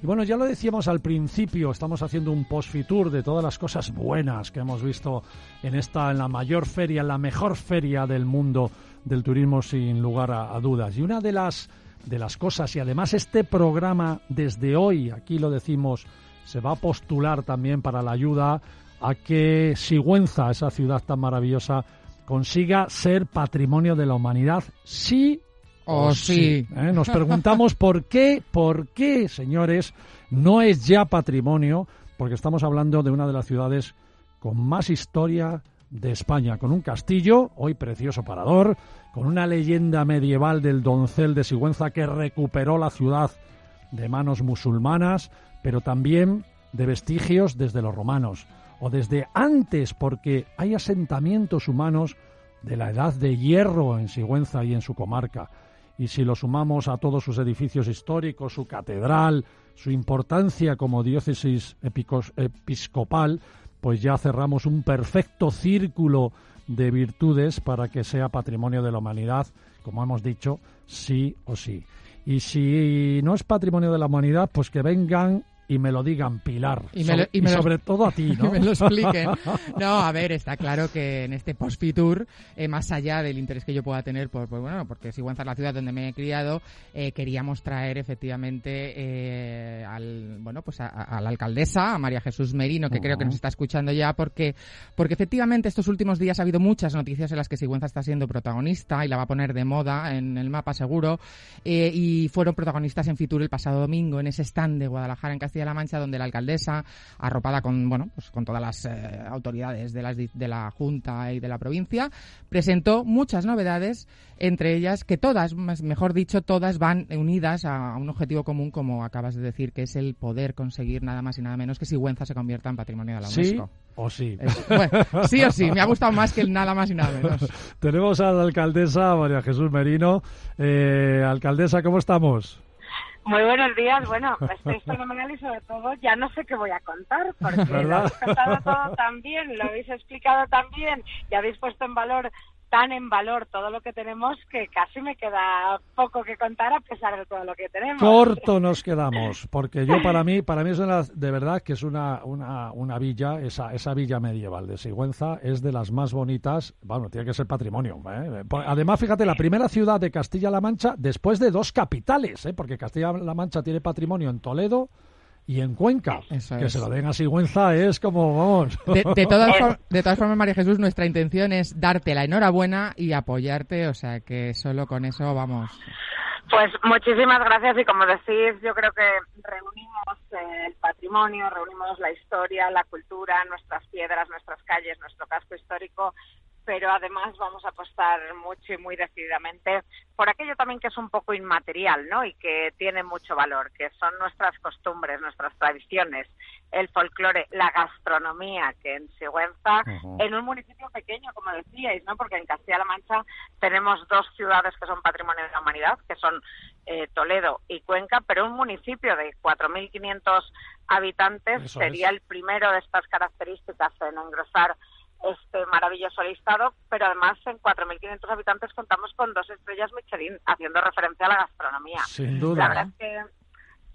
Y bueno, ya lo decíamos al principio, estamos haciendo un post-fitur de todas las cosas buenas que hemos visto en esta, en la mayor feria, en la mejor feria del mundo del turismo sin lugar a, dudas. Y una de las de las cosas, y además este programa desde hoy, aquí lo decimos, se va a postular también para la ayuda a que Sigüenza, esa ciudad tan maravillosa, consiga ser patrimonio de la humanidad, sí o, sí. ¿eh? Nos preguntamos por qué, por qué, señores, no es ya patrimonio, porque estamos hablando de una de las ciudades con más historia de España, con un castillo, hoy precioso parador, con una leyenda medieval del doncel de Sigüenza que recuperó la ciudad de manos musulmanas, pero también de vestigios desde los romanos o desde antes, porque hay asentamientos humanos de la edad de hierro en Sigüenza y en su comarca. Y si lo sumamos a todos sus edificios históricos, su catedral, su importancia como diócesis episcopal, pues ya cerramos un perfecto círculo de virtudes para que sea patrimonio de la humanidad, como hemos dicho, sí o sí. Y si no es patrimonio de la humanidad, pues que vengan y me lo digan, Pilar. Y, sobre, todo a ti, ¿no? me lo expliquen. No, a ver, está claro que en este post-fitur, eh, más allá del interés que yo pueda tener, por, bueno, porque Sigüenza es la ciudad donde me he criado, eh, queríamos traer efectivamente eh, al, bueno, pues a, la alcaldesa, a María Jesús Merino, que creo que nos está escuchando ya, porque, porque efectivamente estos últimos días ha habido muchas noticias en las que Sigüenza está siendo protagonista y la va a poner de moda en el mapa seguro, y fueron protagonistas en Fitur el pasado domingo en ese stand de Guadalajara en Castilla de la Mancha, donde la alcaldesa, arropada con, bueno, pues con todas las eh, autoridades de, las, de la Junta y de la provincia, presentó muchas novedades, entre ellas que todas, mejor dicho, todas van unidas a, un objetivo común, como acabas de decir, que es el poder conseguir nada más y nada menos que Sigüenza se convierta en patrimonio de la UNESCO. ¿Sí? O sí. sí o sí, me ha gustado más que el nada más y nada menos. Tenemos a la alcaldesa María Jesús Merino. Eh, alcaldesa, ¿cómo estamos? Muy buenos días. Bueno, estoy fenomenal y sobre todo ya no sé qué voy a contar porque lo habéis contado todo tan bien, lo habéis explicado tan bien y habéis puesto en valor tan en valor todo lo que tenemos que casi me queda poco que contar a pesar de todo lo que tenemos. Corto nos quedamos, porque yo para mí, para mí es de verdad que es una, una, una villa, esa, esa villa medieval de Sigüenza es de las más bonitas, bueno, tiene que ser patrimonio. ¿eh? Además, fíjate, la primera ciudad de Castilla-La Mancha después de dos capitales, ¿eh? porque Castilla-La Mancha tiene patrimonio en Toledo, y en Cuenca. que se lo den a Sigüenza es como, vamos. De, todas de todas formas, María Jesús, nuestra intención es darte la enhorabuena y apoyarte, o sea que solo con eso vamos. Pues muchísimas gracias y como decís, yo creo que reunimos el patrimonio, reunimos la historia, la cultura, nuestras piedras, nuestras calles, nuestro casco histórico pero además vamos a apostar mucho y muy decididamente por aquello también que es un poco inmaterial, ¿no? Y que tiene mucho valor, que son nuestras costumbres, nuestras tradiciones, el folclore, la gastronomía, que en Sigüenza, en un municipio pequeño, como decíais, ¿no? Porque en Castilla-La Mancha tenemos dos ciudades que son patrimonio de la humanidad, que son eh, Toledo y Cuenca, pero un municipio de 4.500 habitantes sería el primero de estas características en engrosar este maravilloso listado, pero además en 4.500 habitantes contamos con dos estrellas Michelin, haciendo referencia a la gastronomía. Sin duda. La verdad es que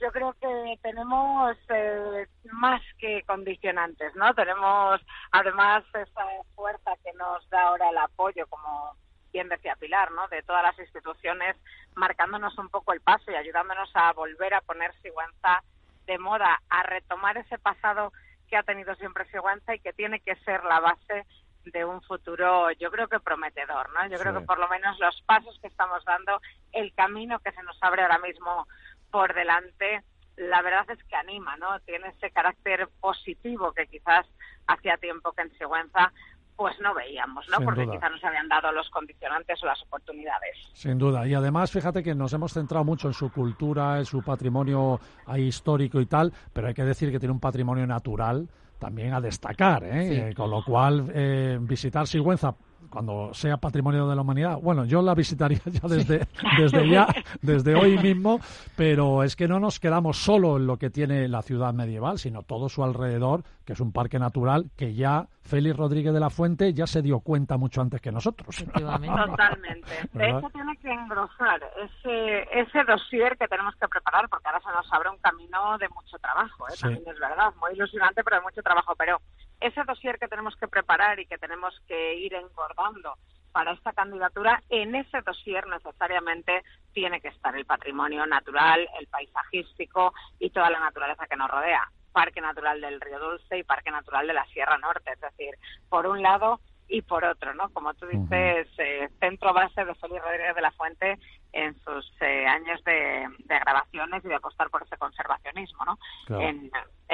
yo creo que tenemos eh, más que condicionantes, ¿no? Tenemos además esa fuerza que nos da ahora el apoyo, como bien decía Pilar, ¿no? De todas las instituciones marcándonos un poco el paso y ayudándonos a volver a poner Sigüenza de moda, a retomar ese pasado que ha tenido siempre Sigüenza y que tiene que ser la base de un futuro, yo creo que prometedor, ¿no? Yo creo que por lo menos los pasos que estamos dando, el camino que se nos abre ahora mismo por delante, la verdad es que anima, ¿no? Tiene ese carácter positivo que quizás hacía tiempo que en Sigüenza pues no veíamos, ¿no? Porque quizás no se habían dado los condicionantes o las oportunidades. Sin duda. Y además, fíjate que nos hemos centrado mucho en su cultura, en su patrimonio histórico y tal, pero hay que decir que tiene un patrimonio natural también a destacar, ¿eh? con lo cual eh, visitar Sigüenza cuando sea patrimonio de la humanidad. Bueno, yo la visitaría ya desde, desde ya, desde hoy mismo, pero es que no nos quedamos solo en lo que tiene la ciudad medieval, sino todo su alrededor, que es un parque natural que ya Félix Rodríguez de la Fuente ya se dio cuenta mucho antes que nosotros. Totalmente. De eso tiene que engrosar ese, ese dossier que tenemos que preparar, porque ahora se nos abre un camino de mucho trabajo, ¿eh? también es verdad, muy ilusionante, pero de mucho trabajo. Pero ese dossier que tenemos que preparar y que tenemos que ir engordando para esta candidatura, en ese dossier necesariamente tiene que estar el patrimonio natural, el paisajístico y toda la naturaleza que nos rodea. Parque Natural del Río Dulce y Parque Natural de la Sierra Norte. Es decir, por un lado, y por otro, ¿no? Como tú dices, eh, centro base de Félix Rodríguez de la Fuente en sus eh, años de, grabaciones y de apostar por ese conservacionismo, ¿no? En,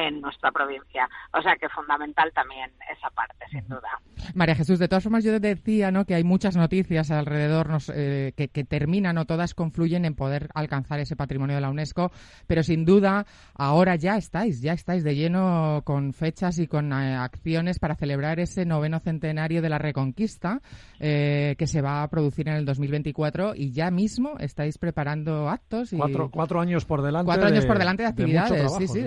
en, nuestra provincia. O sea que fundamental también esa parte, sin duda. María Jesús, de todas formas yo decía, ¿no? Que hay muchas noticias alrededor eh, que, que, terminan o todas confluyen en poder alcanzar ese patrimonio de la UNESCO, pero sin duda ahora ya estáis, ya estáis de lleno con fechas y con acciones para celebrar ese noveno centenario de la Reconquista eh, que se va a producir en el 2024 y ya mismo estáis preparando actos. Y... Cuatro, cuatro años por delante. Cuatro años por delante de actividades, sí, sí.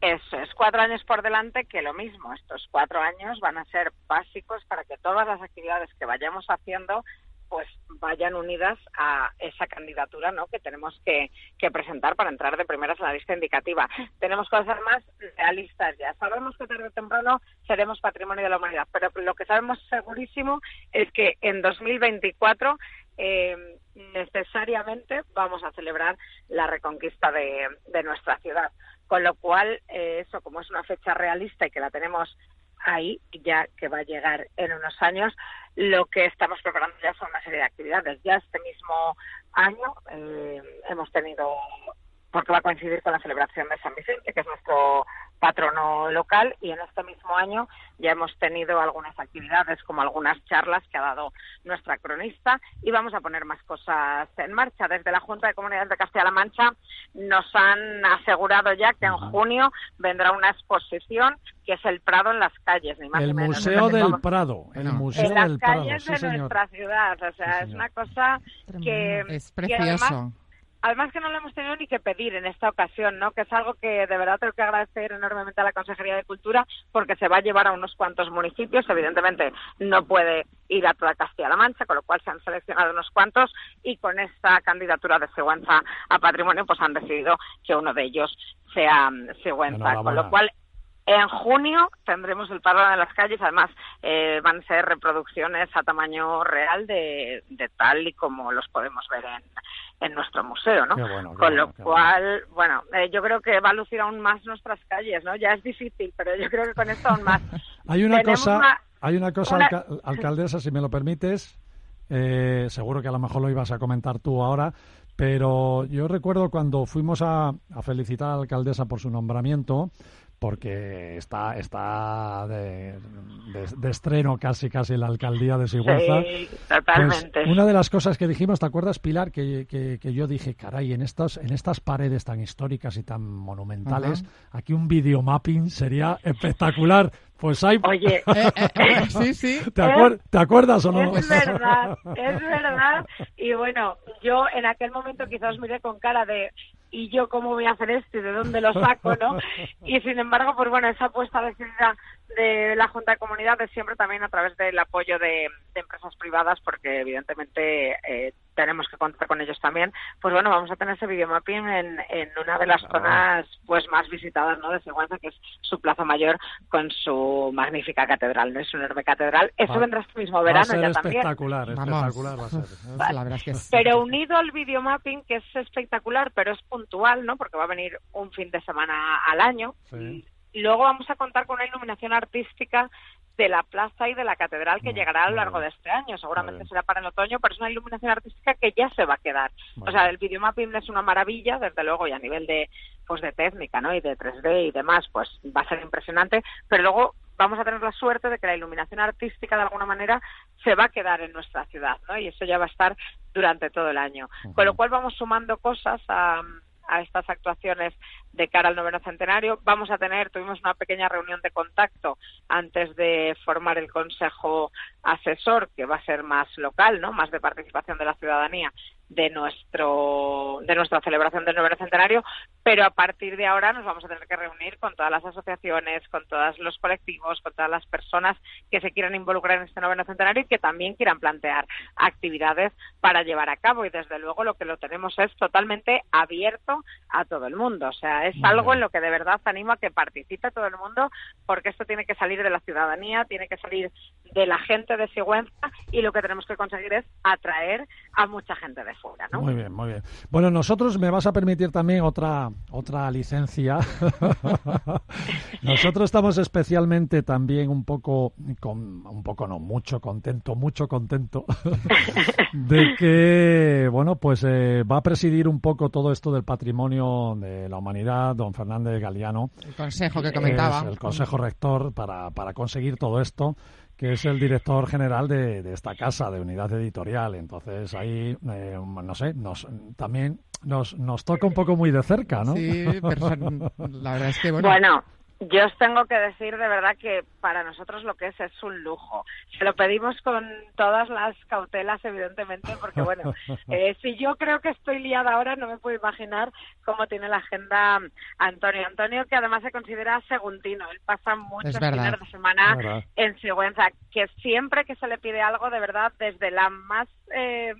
Eso es, cuatro años por delante que lo mismo. Estos cuatro años van a ser básicos para que todas las actividades que vayamos haciendo pues vayan unidas a esa candidatura ¿no? que tenemos que, presentar para entrar de primeras a la lista indicativa. Tenemos que ser más realistas ya. Sabemos que tarde o temprano seremos patrimonio de la humanidad, pero lo que sabemos segurísimo es que en 2024 eh, necesariamente vamos a celebrar la reconquista de, nuestra ciudad. Con lo cual, eh, eso como es una fecha realista y que la tenemos ahí, ya que va a llegar en unos años, lo que estamos preparando ya son una serie de actividades. Ya este mismo año eh, hemos tenido, porque va a coincidir con la celebración de San Vicente, que es nuestro patrono local y en este mismo año ya hemos tenido algunas actividades como algunas charlas que ha dado nuestra cronista y vamos a poner más cosas en marcha. Desde la Junta de Comunidades de Castilla-La Mancha nos han asegurado ya que en junio vendrá una exposición que es el Prado en las calles, ni más el ni menos. Museo del Prado, el Museo en las calles de nuestra ciudad, o sea, es una cosa que es precioso además que no lo hemos tenido ni que pedir en esta ocasión, ¿no? Que es algo que de verdad tengo que agradecer enormemente a la Consejería de Cultura porque se va a llevar a unos cuantos municipios. Evidentemente no puede ir a toda Castilla-La Mancha, con lo cual se han seleccionado unos cuantos y con esta candidatura de Sigüenza a Patrimonio pues han decidido que uno de ellos sea Sigüenza, con lo cual en junio tendremos el paro de las calles, además eh, van a ser reproducciones a tamaño real de, tal y como los podemos ver en, en nuestro museo, ¿no? Con lo cual, bueno, eh, yo creo que va a lucir aún más nuestras calles, ¿no? Ya es difícil, pero yo creo que con esto aún más. hay una cosa, hay una cosa, alcaldesa, si me lo permites, eh, seguro que a lo mejor lo ibas a comentar tú ahora, pero yo recuerdo cuando fuimos a, a felicitar a la alcaldesa por su nombramiento, porque está está de, estreno casi casi la alcaldía de Sigüenza. Sí, totalmente. Pues una de las cosas que dijimos, ¿te acuerdas, Pilar? Que, que, yo dije, caray, en estas, en estas paredes tan históricas y tan monumentales, aquí un videomapping sería espectacular. Pues hay... Oye, eh, eh, eh, sí, sí. ¿Te, acuerdas o no? Es verdad, es verdad. Y bueno, yo en aquel momento quizás miré con cara de y yo cómo voy a hacer esto y de dónde lo saco, ¿no? Y sin embargo, pues bueno, esa apuesta decidida de la Junta de Comunidades siempre también a través del apoyo de, empresas privadas, porque evidentemente eh, tenemos que contar con ellos también. Pues bueno, vamos a tener ese videomapping en, en una de las zonas pues más visitadas ¿no? de Sigüenza, que es su Plaza Mayor con su magnífica catedral. No es una enorme catedral. Eso vendrá este mismo verano ya también. Espectacular, espectacular va a ser. La verdad es que Pero unido al videomapping, que es espectacular, pero es puntual, ¿no? Porque va a venir un fin de semana al año. Sí y luego vamos a contar con una iluminación artística de la plaza y de la catedral que llegará a lo largo de este año. Seguramente será para el otoño, pero es una iluminación artística que ya se va a quedar. O sea, el videomapping es una maravilla, desde luego, y a nivel de pues de técnica, ¿no? Y de 3D y demás, pues va a ser impresionante, pero luego vamos a tener la suerte de que la iluminación artística de alguna manera se va a quedar en nuestra ciudad, ¿no? Y eso ya va a estar durante todo el año. Con lo cual vamos sumando cosas a, a estas actuaciones de cara al noveno centenario. Vamos a tener, tuvimos una pequeña reunión de contacto antes de formar el consejo asesor, que va a ser más local, ¿no? Más de participación de la ciudadanía de nuestro de nuestra celebración del noveno centenario, pero a partir de ahora nos vamos a tener que reunir con todas las asociaciones, con todos los colectivos, con todas las personas que se quieran involucrar en este noveno centenario y que también quieran plantear actividades para llevar a cabo. Y desde luego lo que lo tenemos es totalmente abierto a todo el mundo, o sea, es algo en lo que de verdad animo a que participe todo el mundo porque esto tiene que salir de la ciudadanía, tiene que salir de la gente de Sigüenza y lo que tenemos que conseguir es atraer a mucha gente de muy bien, muy bien. Bueno, nosotros me vas a permitir también otra otra licencia. nosotros estamos especialmente también un poco, con, un poco no, mucho contento, mucho contento de que, bueno, pues eh, va a presidir un poco todo esto del patrimonio de la humanidad, don Fernández Galeano. El consejo que comentaba. el consejo rector para, para conseguir todo esto que es el director general de, esta casa, de unidad editorial. Entonces ahí, eh, no sé, nos, también nos, nos toca un poco muy de cerca, ¿no? Sí, pero la verdad es que, bueno, bueno yo os tengo que decir de verdad que para nosotros lo que es es un lujo. Se lo pedimos con todas las cautelas, evidentemente, porque bueno, eh, si yo creo que estoy liada ahora, no me puedo imaginar cómo tiene la agenda Antonio. Antonio, que además se considera segundino, él pasa muchos fines de semana en Sigüenza, que siempre que se le pide algo, de verdad, desde la más eh,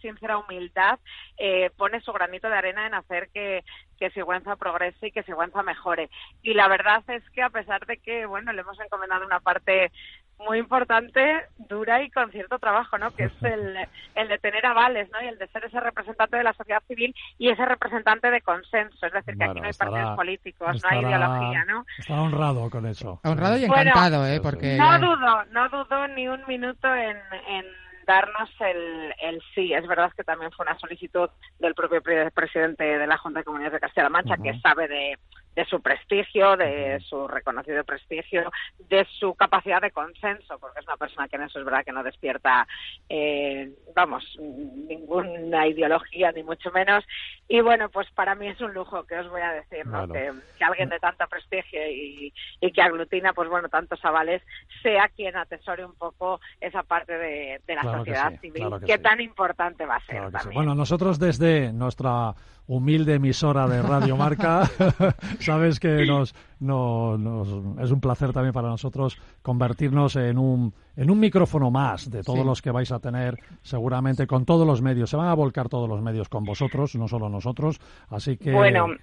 sincera humildad, eh, pone su granito de arena en hacer que, que Sigüenza progrese y que Sigüenza mejore. Y la verdad es que a pesar de que, bueno, le hemos encomendado una parte muy importante, dura y con cierto trabajo, ¿no? Que es el, el de tener avales, ¿no? Y el de ser ese representante de la sociedad civil y ese representante de consenso. Es decir, que aquí no hay partidos políticos, no hay ideología, ¿no? Está honrado con eso. Honrado y encantado, ¿eh? Porque... No dudo, no dudo ni un minuto en, en darnos el, el sí. Es verdad que también fue una solicitud del propio presidente de la Junta de Comunidades de Castilla-La Mancha, que sabe de, de su prestigio, de su reconocido prestigio, de su capacidad de consenso, porque es una persona que en eso es verdad que no despierta, eh, vamos, ninguna ideología, ni mucho menos. Y bueno, pues para mí es un lujo, que os voy a decir, ¿no? que, alguien de tanto prestigio y, que aglutina, pues bueno, tantos avales, sea quien atesore un poco esa parte de, la sociedad civil, que, tan importante va a ser. Bueno, nosotros desde nuestra humilde emisora de Radio Marca. Sabes que nos, es un placer también para nosotros convertirnos en un, en un micrófono más de todos los que vais a tener, seguramente con todos los medios. Se van a volcar todos los medios con vosotros, no solo nosotros. Así que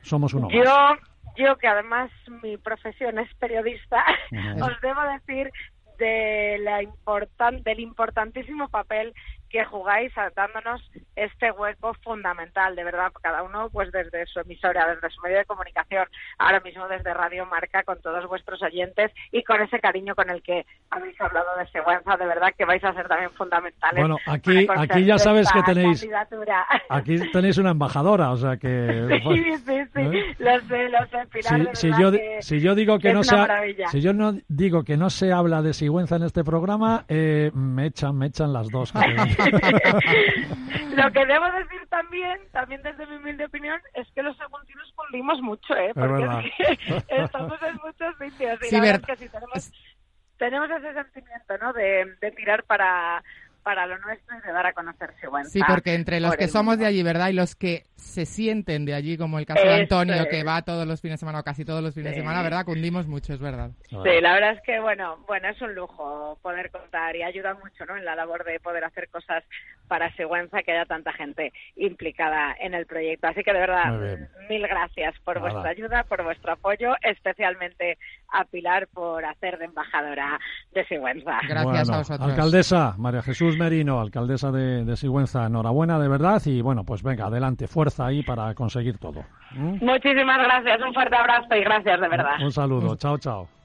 somos uno yo... Yo, que además mi profesión es periodista, os debo decir de la important, del importantísimo papel que jugáis dándonos este hueco fundamental, de verdad, cada uno pues desde su emisora, desde su medio de comunicación, ahora mismo desde Radio Marca, con todos vuestros oyentes y con ese cariño con el que habéis hablado de Seguanza, de verdad que vais a ser también fundamentales. Bueno, aquí, aquí ya sabes que tenéis, aquí tenéis una embajadora, o sea que... Sí, sí, sí, los sé, los sé, si, yo, si yo digo que, no se si yo no digo que no se habla de Sigüenza en este programa, eh, me echan, me echan las dos. Lo que debo decir también, también desde mi humilde opinión, es que los segundinos cumplimos mucho, ¿eh? Porque estamos en muchos sitios y la verdad es que sí tenemos, tenemos ese sentimiento, ¿no? De, de tirar para para lo nuestro y de dar a conocer Sigüenza. Sí, porque entre los que somos de allí, ¿verdad? Y los que se sienten de allí, como el caso de Antonio, que va todos los fines de semana o casi todos los fines de semana, ¿verdad? Cundimos mucho, es verdad. Sí, la verdad es que, bueno, bueno, es un lujo poder contar y ayuda mucho, ¿no? En la labor de poder hacer cosas para Sigüenza, que haya tanta gente implicada en el proyecto. Así que, de verdad, mil gracias por vuestra ayuda, por vuestro apoyo, especialmente a Pilar por hacer de embajadora de Sigüenza. Gracias a vosotros. Alcaldesa María Jesús Merino, alcaldesa de, Sigüenza, enhorabuena de verdad y bueno, pues venga, adelante, fuerza ahí para conseguir todo. ¿Mm? Muchísimas gracias, un fuerte abrazo y gracias de verdad. Un saludo, chao, chao.